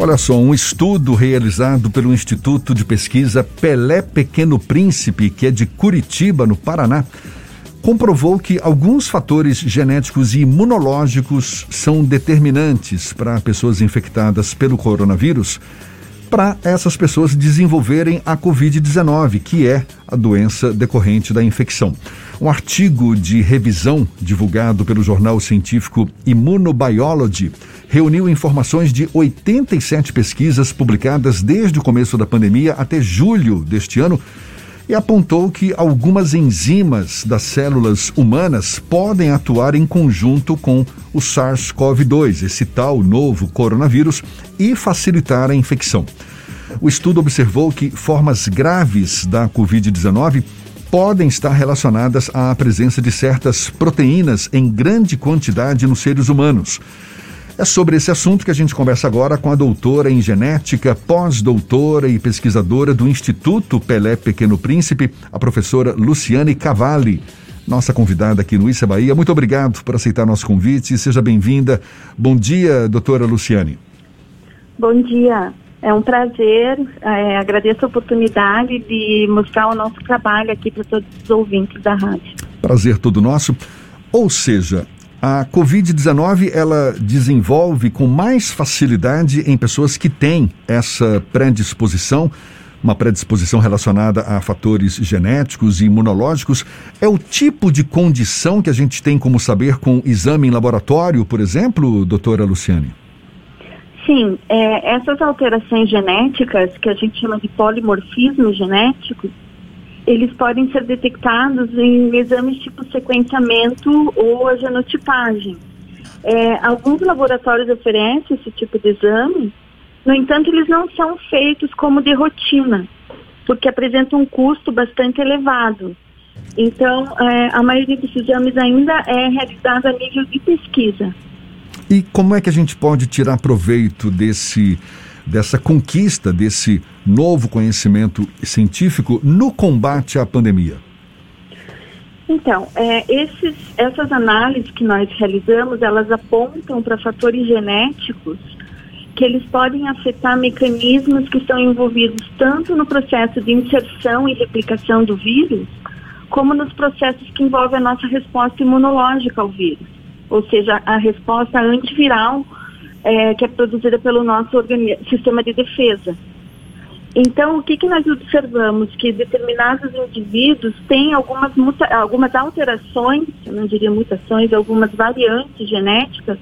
Olha só, um estudo realizado pelo Instituto de Pesquisa Pelé Pequeno Príncipe, que é de Curitiba, no Paraná, comprovou que alguns fatores genéticos e imunológicos são determinantes para pessoas infectadas pelo coronavírus para essas pessoas desenvolverem a Covid-19, que é a doença decorrente da infecção. Um artigo de revisão divulgado pelo jornal científico Immunobiology reuniu informações de 87 pesquisas publicadas desde o começo da pandemia até julho deste ano e apontou que algumas enzimas das células humanas podem atuar em conjunto com o SARS-CoV-2, esse tal novo coronavírus, e facilitar a infecção. O estudo observou que formas graves da Covid-19 podem estar relacionadas à presença de certas proteínas em grande quantidade nos seres humanos. É sobre esse assunto que a gente conversa agora com a doutora em genética, pós-doutora e pesquisadora do Instituto Pelé Pequeno Príncipe, a professora Luciane Cavalli. Nossa convidada aqui no Issa Bahia. Muito obrigado por aceitar nosso convite. Seja bem-vinda. Bom dia, doutora Luciane. Bom dia. É um prazer, é, agradeço a oportunidade de mostrar o nosso trabalho aqui para todos os ouvintes da rádio. Prazer todo nosso. Ou seja, a Covid-19 ela desenvolve com mais facilidade em pessoas que têm essa predisposição, uma predisposição relacionada a fatores genéticos e imunológicos. É o tipo de condição que a gente tem como saber com exame em laboratório, por exemplo, doutora Luciane? Sim, é, essas alterações genéticas, que a gente chama de polimorfismo genético, eles podem ser detectados em exames tipo sequenciamento ou a genotipagem. É, alguns laboratórios oferecem esse tipo de exame, no entanto, eles não são feitos como de rotina, porque apresentam um custo bastante elevado. Então, é, a maioria desses exames ainda é realizada a nível de pesquisa. E como é que a gente pode tirar proveito desse dessa conquista, desse novo conhecimento científico no combate à pandemia? Então, é, esses, essas análises que nós realizamos, elas apontam para fatores genéticos que eles podem afetar mecanismos que estão envolvidos tanto no processo de inserção e replicação do vírus, como nos processos que envolvem a nossa resposta imunológica ao vírus, ou seja, a resposta antiviral é, que é produzida pelo nosso sistema de defesa. Então, o que, que nós observamos? Que determinados indivíduos têm algumas, algumas alterações, eu não diria mutações, algumas variantes genéticas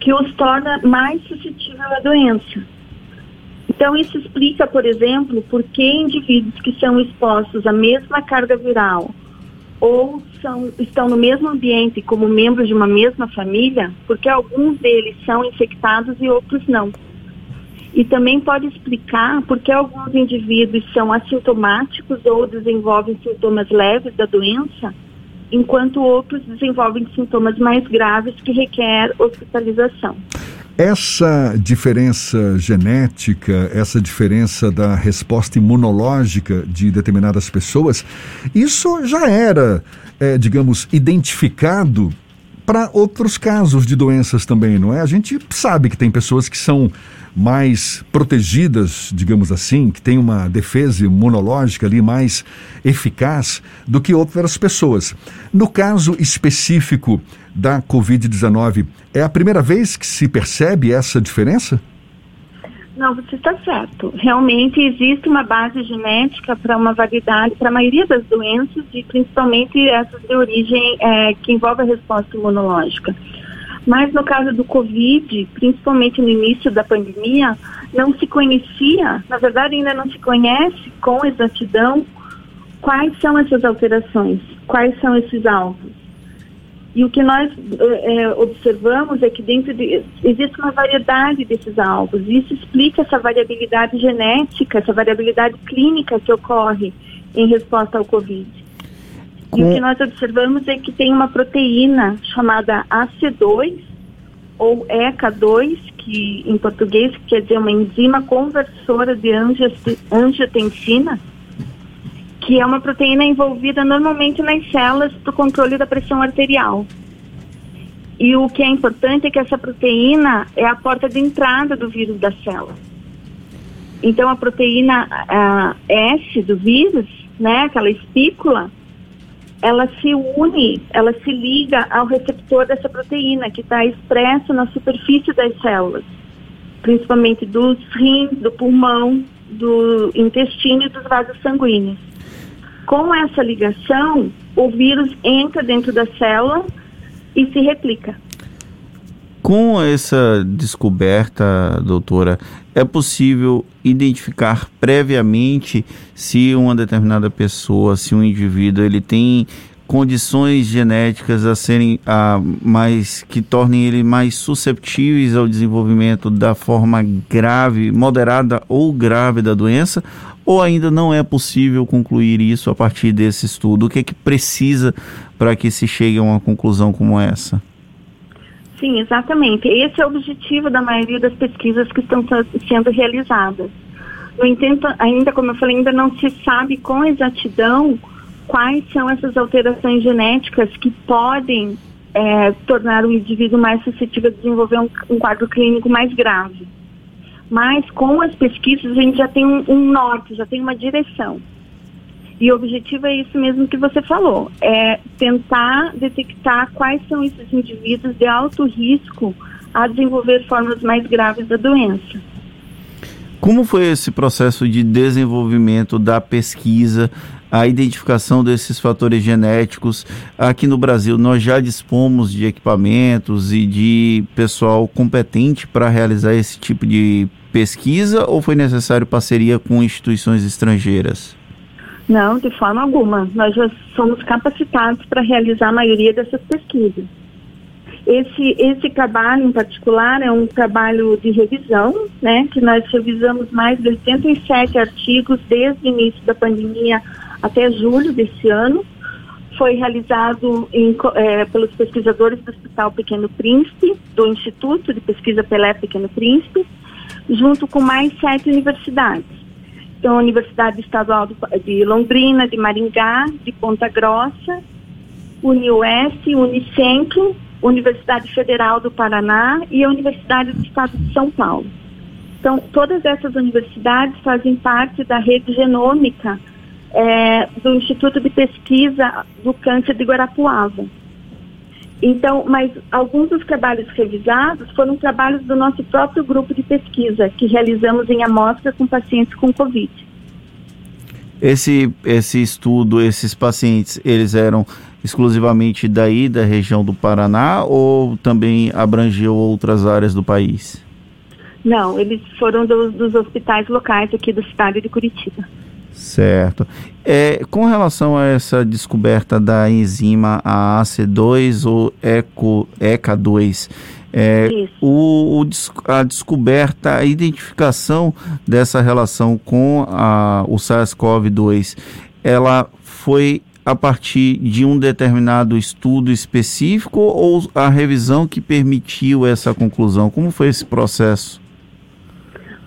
que os torna mais suscetíveis à doença. Então, isso explica, por exemplo, por que indivíduos que são expostos à mesma carga viral ou são, estão no mesmo ambiente como membros de uma mesma família, porque alguns deles são infectados e outros não. E também pode explicar por que alguns indivíduos são assintomáticos ou desenvolvem sintomas leves da doença, enquanto outros desenvolvem sintomas mais graves que requer hospitalização. Essa diferença genética, essa diferença da resposta imunológica de determinadas pessoas, isso já era, é, digamos, identificado para outros casos de doenças também, não é? A gente sabe que tem pessoas que são mais protegidas, digamos assim, que têm uma defesa imunológica ali mais eficaz do que outras pessoas. No caso específico da Covid-19, é a primeira vez que se percebe essa diferença? Não, você está certo. Realmente existe uma base genética para uma variedade, para a maioria das doenças e principalmente essas de origem é, que envolve a resposta imunológica. Mas no caso do Covid, principalmente no início da pandemia, não se conhecia, na verdade ainda não se conhece com exatidão quais são essas alterações, quais são esses alvos. E o que nós é, observamos é que dentro de, existe uma variedade desses alvos. Isso explica essa variabilidade genética, essa variabilidade clínica que ocorre em resposta ao Covid. E o que nós observamos é que tem uma proteína chamada AC2 ou ECA2, que em português quer dizer uma enzima conversora de angiotensina, que é uma proteína envolvida normalmente nas células para o controle da pressão arterial. E o que é importante é que essa proteína é a porta de entrada do vírus da célula. Então, a proteína a S do vírus, né, aquela espícula, ela se une, ela se liga ao receptor dessa proteína que está expresso na superfície das células, principalmente dos rins, do pulmão, do intestino e dos vasos sanguíneos. Com essa ligação, o vírus entra dentro da célula e se replica. Com essa descoberta, doutora, é possível identificar previamente se uma determinada pessoa, se um indivíduo, ele tem condições genéticas a serem a, mais que tornem ele mais susceptíveis ao desenvolvimento da forma grave, moderada ou grave da doença, ou ainda não é possível concluir isso a partir desse estudo? O que é que precisa para que se chegue a uma conclusão como essa? Sim, exatamente. Esse é o objetivo da maioria das pesquisas que estão sendo realizadas. No entanto, ainda como eu falei, ainda não se sabe com exatidão quais são essas alterações genéticas que podem é, tornar o indivíduo mais suscetível a desenvolver um, um, quadro clínico mais grave. Mas com as pesquisas a gente já tem um, um norte, já tem uma direção. E o objetivo é isso mesmo que você falou, é tentar detectar quais são esses indivíduos de alto risco a desenvolver formas mais graves da doença. Como foi esse processo de desenvolvimento da pesquisa, a identificação desses fatores genéticos? Aqui no Brasil, nós já dispomos de equipamentos e de pessoal competente para realizar esse tipo de pesquisa ou foi necessário parceria com instituições estrangeiras? Não, de forma alguma. Nós já somos capacitados para realizar a maioria dessas pesquisas. Esse, esse trabalho em particular é um trabalho de revisão, né, que nós revisamos mais de 87 artigos desde o início da pandemia até julho desse ano. Foi realizado em, é, pelos pesquisadores do Hospital Pequeno Príncipe, do Instituto de Pesquisa Pelé Pequeno Príncipe, junto com mais sete universidades. Então, a Universidade Estadual de Londrina, de Maringá, de Ponta Grossa, UniOeste, Unicentro, Universidade Federal do Paraná e a Universidade do Estado de São Paulo. Então, todas essas universidades fazem parte da rede genômica é, do Instituto de Pesquisa do Câncer de Guarapuava. Então, mas alguns dos trabalhos revisados foram trabalhos do nosso próprio grupo de pesquisa, que realizamos em amostra com pacientes com Covid. Esse, esse estudo, esses pacientes, eles eram exclusivamente daí, da região do Paraná, ou também abrangeu outras áreas do país? Não, eles foram do, dos hospitais locais aqui da cidade de Curitiba. Certo. É, com relação a essa descoberta da enzima AAC2 ou ECO, ECA2, é, o, o, a descoberta, a identificação dessa relação com a, o SARS-CoV-2, ela foi a partir de um determinado estudo específico ou a revisão que permitiu essa conclusão? Como foi esse processo?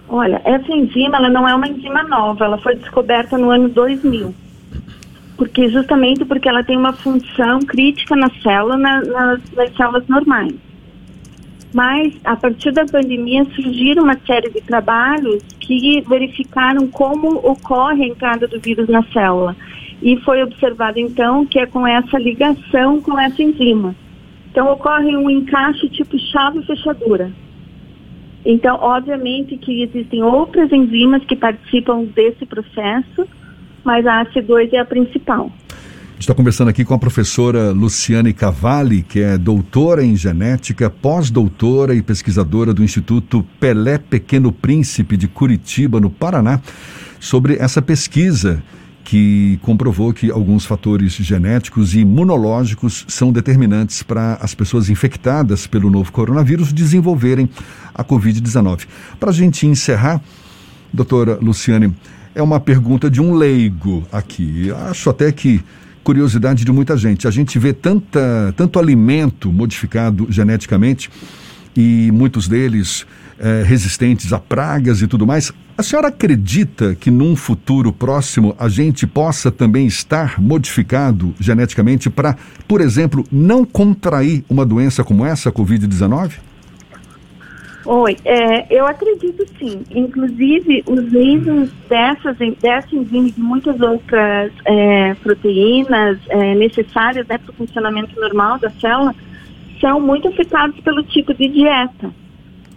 Olha, essa enzima ela não é uma enzima nova, ela foi descoberta no ano 2000. Porque justamente porque ela tem uma função crítica na célula, na, nas, nas células normais. Mas a partir da pandemia surgiram uma série de trabalhos que verificaram como ocorre a entrada do vírus na célula. E foi observado então que é com essa ligação com essa enzima. Então ocorre um encaixe tipo chave fechadura. Então, obviamente que existem outras enzimas que participam desse processo, mas a AC2 é a principal. Está conversando aqui com a professora Luciane Cavalli, que é doutora em genética, pós-doutora e pesquisadora do Instituto Pelé Pequeno Príncipe de Curitiba, no Paraná, sobre essa pesquisa que comprovou que alguns fatores genéticos e imunológicos são determinantes para as pessoas infectadas pelo novo coronavírus desenvolverem a Covid-19. Para a gente encerrar, doutora Luciane, é uma pergunta de um leigo aqui. Acho até que curiosidade de muita gente. A gente vê tanta, tanto alimento modificado geneticamente e muitos deles é, resistentes a pragas e tudo mais. A senhora acredita que num futuro próximo a gente possa também estar modificado geneticamente para, por exemplo, não contrair uma doença como essa, a Covid-19? Oi, é, eu acredito sim. Inclusive, os níveis dessas, dessa enzima e de muitas outras é, proteínas é, necessárias né, para o funcionamento normal da célula são muito afetados pelo tipo de dieta,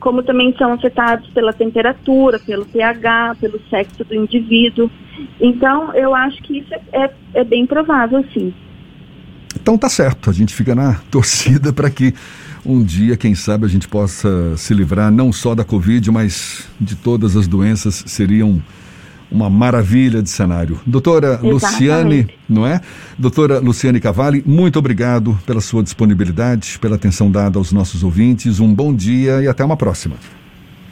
como também são afetados pela temperatura, pelo pH, pelo sexo do indivíduo. Então, eu acho que isso é, é bem provável, sim. Então tá certo, a gente fica na torcida para que um dia, quem sabe, a gente possa se livrar não só da Covid, mas de todas as doenças seriam uma maravilha de cenário. Doutora Exatamente. Luciane, não é? Doutora Luciane Cavalli, muito obrigado pela sua disponibilidade, pela atenção dada aos nossos ouvintes. Um bom dia e até uma próxima.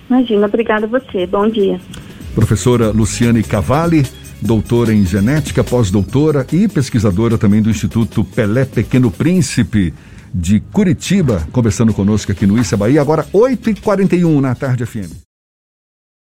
Imagina, obrigada a você. Bom dia. Professora Luciane Cavalli, doutora em genética, pós-doutora e pesquisadora também do Instituto Pelé Pequeno Príncipe de Curitiba, conversando conosco aqui no Issa Bahia, agora 8h41 na tarde FM.